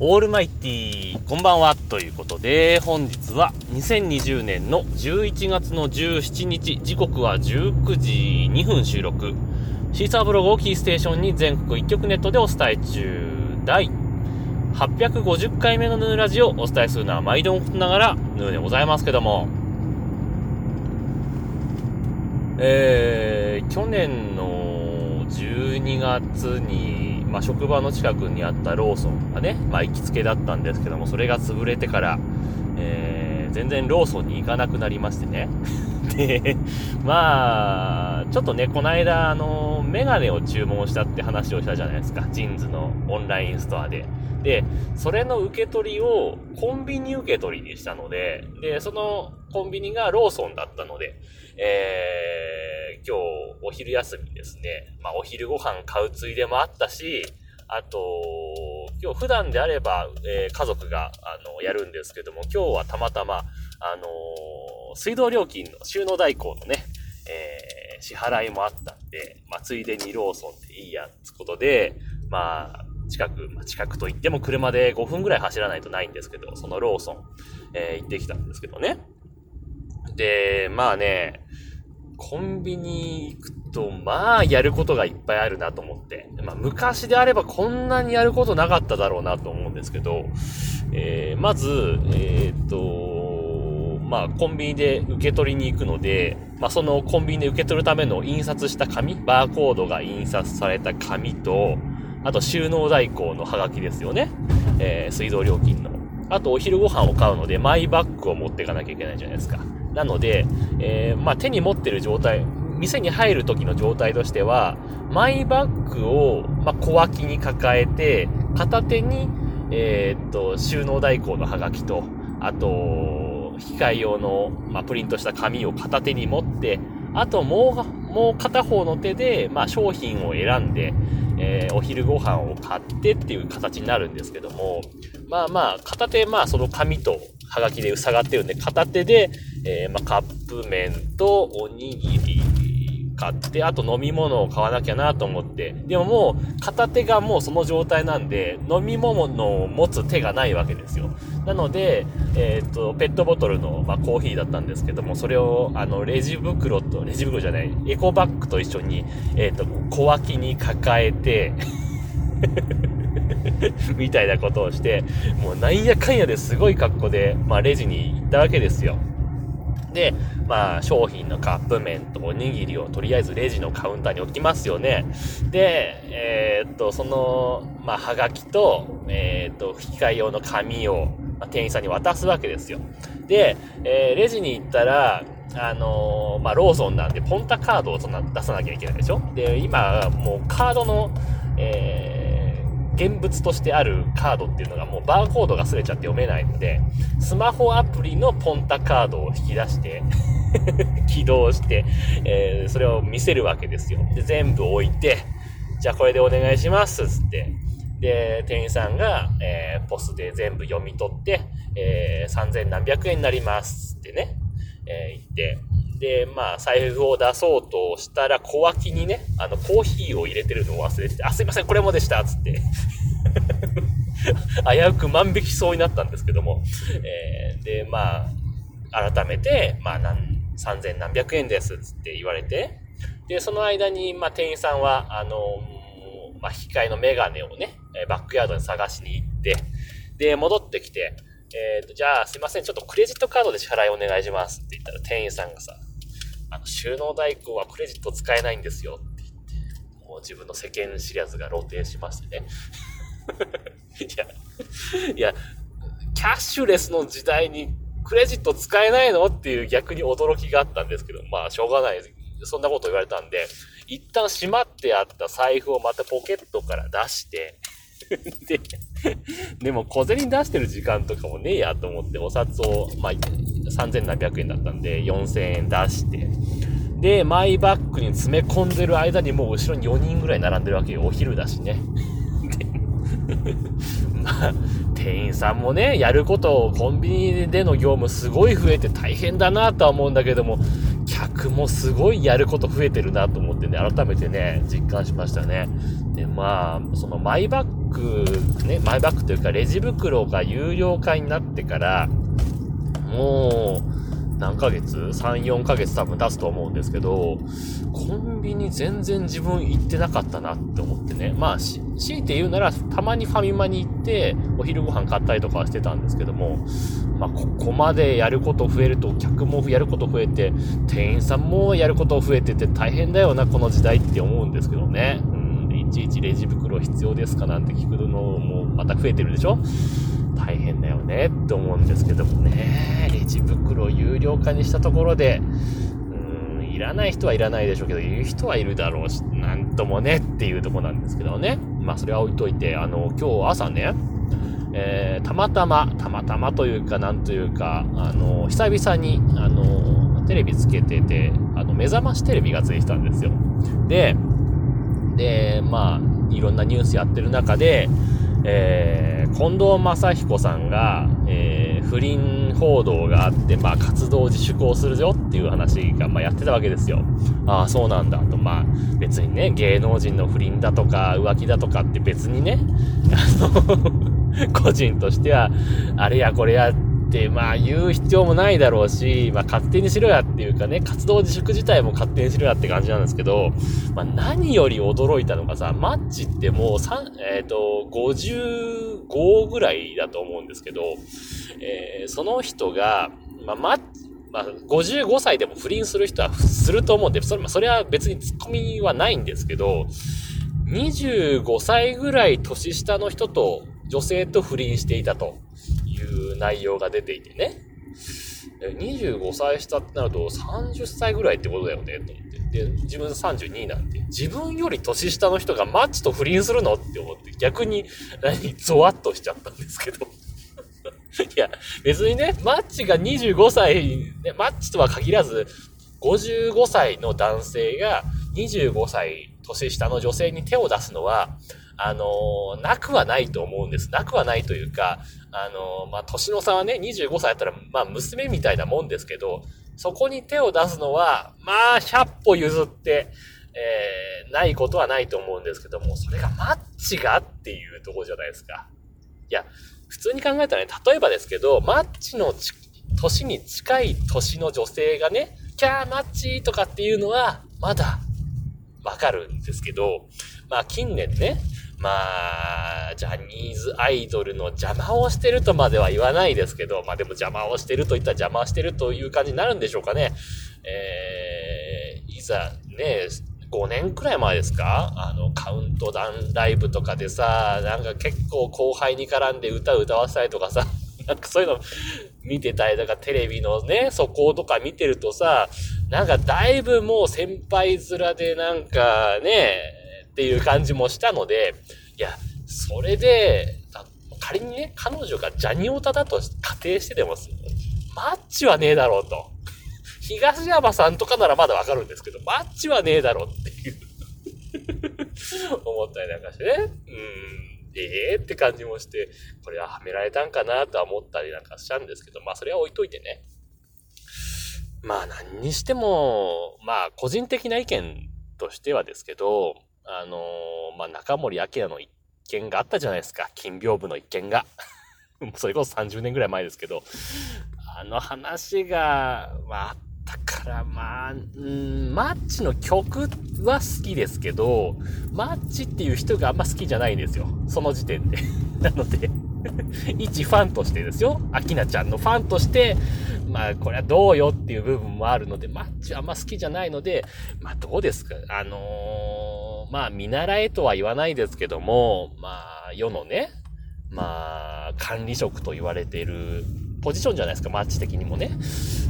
オールマイティー、こんばんは、ということで、本日は2020年の11月の17日、時刻は19時2分収録。シーサーブログをキーステーションに全国一曲ネットでお伝え中、第850回目のヌーラジオをお伝えするのは毎度のことながらヌーでございますけども、えー、去年の12月にまあ、職場の近くにあったローソンがね、まあ、行きつけだったんですけども、それが潰れてから、えー、全然ローソンに行かなくなりましてね。で、まあ、ちょっとね、この間、あの、メガネを注文したって話をしたじゃないですか。ジーンズのオンラインストアで。で、それの受け取りをコンビニ受け取りにしたので、で、そのコンビニがローソンだったので、えー、今日お昼休みですね、まあお昼ご飯買うついでもあったし、あと、今日普段であれば、えー、家族が、あの、やるんですけども、今日はたまたま、あのー、水道料金の収納代行のね、えー、支払いもあったんで、まあ、ついでにローソンでいいや、つことで、まあ、近く、まあ、近くといっても車で5分ぐらい走らないとないんですけど、そのローソン、え、行ってきたんですけどね。で、まあね、コンビニ行くと、まあ、やることがいっぱいあるなと思って。まあ、昔であればこんなにやることなかっただろうなと思うんですけど、えー、まず、えー、っと、まあ、コンビニで受け取りに行くので、まあ、そのコンビニで受け取るための印刷した紙、バーコードが印刷された紙と、あと収納代行のハガキですよね。えー、水道料金の。あとお昼ご飯を買うので、マイバッグを持っていかなきゃいけないじゃないですか。なので、えー、まあ、手に持ってる状態、店に入る時の状態としては、マイバッグを、まあ、小脇に抱えて、片手に、えー、っと、収納代行のハガキと、あと、機械用の、まあ、プリントした紙を片手に持って、あともう、もう片方の手で、まあ、商品を選んで、えー、お昼ご飯を買ってっていう形になるんですけども、まあまあ、片手、まあその紙とハガキで塞がってるんで、片手で、えー、まあカップ麺とおにぎり買って、あと飲み物を買わなきゃなと思って、でももう片手がもうその状態なんで、飲み物を持つ手がないわけですよ。なので、えっ、ー、と、ペットボトルの、まあ、コーヒーだったんですけども、それを、あの、レジ袋と、レジ袋じゃない、エコバッグと一緒に、えっ、ー、と、小脇に抱えて みたいなことをして、もうなんやかんやですごい格好で、まあ、レジに行ったわけですよ。で、まあ、商品のカップ麺とおにぎりをとりあえずレジのカウンターに置きますよね。で、えー、っと、その、まあ、はがきと、えー、っと、引き換え用の紙を、まあ、店員さんに渡すわけですよ。で、えー、レジに行ったら、あの、まあ、ローソンなんで、ポンタカードをそんな出さなきゃいけないでしょ？で、今、もうカードの、え現物としてあるカードっていうのがもうバーコードが擦れちゃって読めないので、スマホアプリのポンタカードを引き出して 起動して、えー、それを見せるわけですよ。で、全部置いて、じゃあこれでお願いします、つって。で、店員さんが、えー、ポスで全部読み取って、えー、3000何百円になります、ってね、えー、言って、で、まあ、財布を出そうとしたら、小脇にね、あの、コーヒーを入れてるのを忘れてて、あ、すいません、これもでした、つって。危うく万引きそうになったんですけども。えー、で、まあ、改めて、まあ、何、3000何百円です、つって言われて。で、その間に、まあ、店員さんは、あのまあ、引き換えのメガネをね、バックヤードに探しに行って、で、戻ってきて、えっ、ー、と、じゃあ、すいません、ちょっとクレジットカードで支払いお願いしますって言ったら、店員さんがさ、あの、収納代行はクレジット使えないんですよって言って、もう自分の世間知らずが露呈しましてね。いや、いや、キャッシュレスの時代にクレジット使えないのっていう逆に驚きがあったんですけど、まあ、しょうがない。そんなこと言われたんで、一旦閉まってあった財布をまたポケットから出して、で、でも小銭出してる時間とかもねえやと思ってお札を、まあ、3000円だったんで4000円出して、で、マイバッグに詰め込んでる間にもう後ろに4人ぐらい並んでるわけよ。お昼だしね。まあ、店員さんもね、やることをコンビニでの業務すごい増えて大変だなとは思うんだけども、客もすごいやること増えてるなと思ってね、改めてね、実感しましたね。で、まあ、そのマイバッグ、ね、マイバッグというかレジ袋が有料化になってから、もう、何ヶ月 ?3、4ヶ月多分経つと思うんですけど、コンビニ全然自分行ってなかったなって思ってね。まあ、強いて言うなら、たまにファミマに行って、お昼ご飯買ったりとかはしてたんですけども、まあ、ここまでやること増えると、客もやること増えて、店員さんもやること増えてて大変だよな、この時代って思うんですけどね。ちいちレジ袋必要ですかなんて聞くのもまた増えてるでしょ？大変だよねって思うんですけどもね、レジ袋有料化にしたところで、うーん、いらない人はいらないでしょうけど、いる人はいるだろうし、なんともねっていうとこなんですけどね。まあそれは置いといて、あの、今日朝ね、えー、たまたま、たまたまというか、なんというか、あの、久々に、あの、テレビつけてて、あの、目覚ましテレビがついてたんですよ。で、で、まあ、いろんなニュースやってる中で、えー、近藤正彦さんが、えー、不倫報道があって、まあ、活動自粛をするよっていう話が、まあ、やってたわけですよ。ああ、そうなんだと。まあ、別にね、芸能人の不倫だとか、浮気だとかって別にね、あの 個人としては、あれやこれやって、まあ言う必要もないだろうし、まあ勝手にしろやっていうかね、活動自粛自体も勝手にしろやって感じなんですけど、まあ何より驚いたのがさ、マッチってもう3、えっ、ー、と、55ぐらいだと思うんですけど、えー、その人が、まあマッチ、まあ、55歳でも不倫する人はすると思うんで、それ、ま、それは別にツッコミはないんですけど、25歳ぐらい年下の人と女性と不倫していたと。いう内容が出ていてね。25歳下ってなると30歳ぐらいってことだよね、と思って。で、自分32なんて、自分より年下の人がマッチと不倫するのって思って、逆に、何、ゾワッとしちゃったんですけど。いや、別にね、マッチが25歳、ね、マッチとは限らず、55歳の男性が25歳年下の女性に手を出すのは、あの、なくはないと思うんです。なくはないというか、あの、まあ、年の差はね、25歳やったら、まあ、娘みたいなもんですけど、そこに手を出すのは、まあ、100歩譲って、えー、ないことはないと思うんですけども、それがマッチがっていうとこじゃないですか。いや、普通に考えたらね、例えばですけど、マッチの年に近い年の女性がね、キャーマッチとかっていうのは、まだ、わかるんですけど、まあ近年ね、まあ、ジャニーズアイドルの邪魔をしてるとまでは言わないですけど、まあでも邪魔をしてるといったら邪魔をしてるという感じになるんでしょうかね。えー、いざね、5年くらい前ですか？あの、カウントダウンライブとかでさ、なんか結構後輩に絡んで歌を歌わせたりとかさ、なんかそういうの見てたりとか、テレビのね、そことか見てるとさ、なんかだいぶもう先輩面でなんかね、っていう感じもしたので、いや、それで、仮にね、彼女がジャニオタだと仮定してでも、マッチはねえだろうと。東山さんとかならまだわかるんですけど、マッチはねえだろうっていう 思ったりなんかしてね。うん。ええー、って感じもして、これははめられたんかなとは思ったりなんかしちゃうんですけど、まあそれは置いといてね。まあ何にしても、まあ個人的な意見としてはですけど、あのー、まあ、中森明菜の一件があったじゃないですか。金屏風の一件が。それこそ30年ぐらい前ですけど、あの話が、まあ、あったから、まあ、うん、マッチの曲は好きですけど、マッチっていう人があんま好きじゃないんですよ。その時点で。なので 一ファンとしてですよ。アキナちゃんのファンとして、まあ、これはどうよっていう部分もあるので、マッチはあんま好きじゃないので、まあ、どうですか？あのー、まあ、見習えとは言わないですけども、まあ、世のね、まあ、管理職と言われているポジションじゃないですか、マッチ的にもね。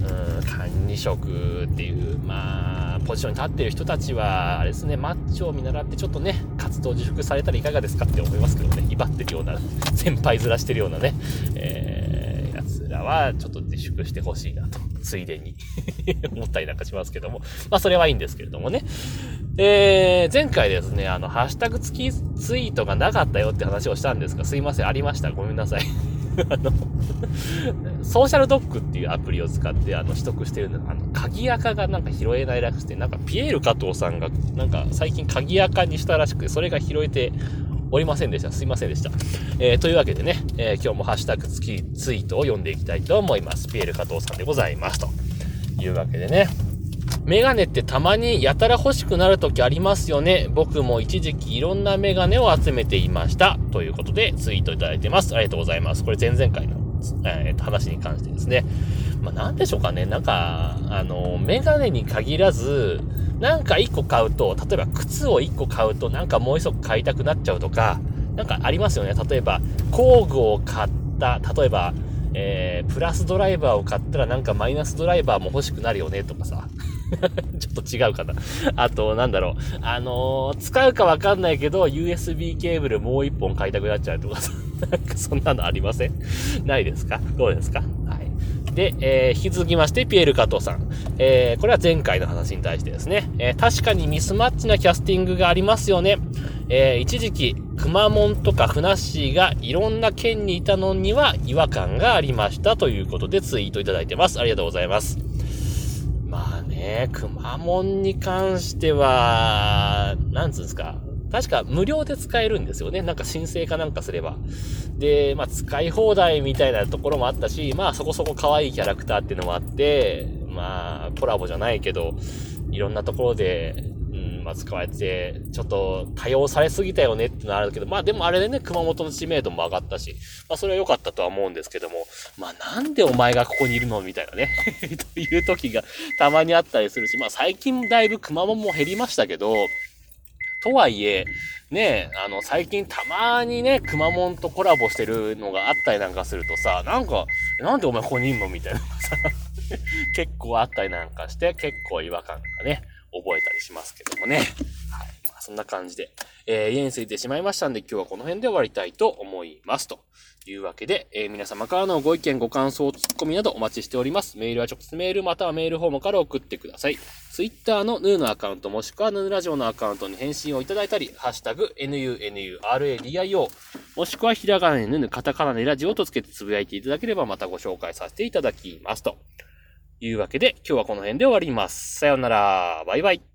うん、管理職っていう、まあ、ポジションに立ってる人たちは、あれですね、マッチを見習ってちょっとね、活動自粛されたらいかがですかって思いますけどね、威張ってるような、先輩面してるようなね、えー、奴らはちょっと自粛してほしいなと、ついでに 思ったりなんかしますけども、まあそれはいいんですけれどもね。えー、前回ですね、あの、ハッシュタグ付きツイートがなかったよって話をしたんですが、すいません、ありました。ごめんなさい。あの、ソーシャルドッグっていうアプリを使ってあの取得してるのあの、鍵垢がなんか拾えないらしくて、なんかピエール加藤さんがなんか最近鍵垢にしたらしくて、それが拾えておりませんでした。すいませんでした。えー、というわけでね、えー、今日もハッシュタグ付きツイートを読んでいきたいと思います。ピエール加藤さんでございます。というわけでね。メガネってたまにやたら欲しくなる時ありますよね。僕も一時期いろんなメガネを集めていました。ということでツイートいただいてます。ありがとうございます。これ前々回の、えー、話に関してですね。まあ、なんでしょうかね。なんか、あの、メガネに限らず、なんか一個買うと、例えば靴を一個買うと、なんかもう一個買いたくなっちゃうとか、なんかありますよね。例えば、工具を買った、例えば、えー、プラスドライバーを買ったらなんかマイナスドライバーも欲しくなるよねとかさ。ちょっと違うかな。あと、なんだろう。あのー、使うかわかんないけど、USB ケーブルもう一本買いたくなっちゃうとかさ。なんかそんなのありません？ないですか？どうですか？はい。で、えー、引き続きまして、ピエール加藤さん。えー、これは前回の話に対してですね。えー、確かにミスマッチなキャスティングがありますよね。えー、一時期、くまモンとかふなっしーがいろんな県にいたのには違和感がありましたということでツイートいただいてます。ありがとうございます。ね、くまモンに関しては、なんつうんですか。確か無料で使えるんですよね。なんか申請かなんかすれば。で、まあ使い放題みたいなところもあったし、まあそこそこ可愛いキャラクターっていうのもあって、まあコラボじゃないけど、いろんなところでまあ、使われて、ちょっと多用されすぎたよねってのはあるけど、まあでもあれでね、熊本の知名度も上がったし、まあそれは良かったとは思うんですけども、まあなんでお前がここにいるのみたいなね という時がたまにあったりするし、まあ最近だいぶ熊本も減りましたけど、とはいえ、ねあの、最近たまにね、くまモンとコラボしてるのがあったりなんかするとさ、なんか、なんでお前ここにいんのみたいなさ、結構あったりなんかして、結構違和感がね、覚えたりしますけどもね。はい。まあ、そんな感じで、えー、家に着いてしまいましたんで、今日はこの辺で終わりたいと思います。というわけで、えー、皆様からのご意見、ご感想、ツッコミなどお待ちしております。メールは直接メールまたはメールフォームから送ってください。Twitter のヌーのアカウントもしくはヌーラジオのアカウントに返信をいただいたり、ハッシュタグ、NUNURADIO、もしくはひらがなにヌヌ、カタカナでラジオとつけてつぶやいていただければまたご紹介させていただきますと。いうわけで、今日はこの辺で終わります。さようなら。バイバイ。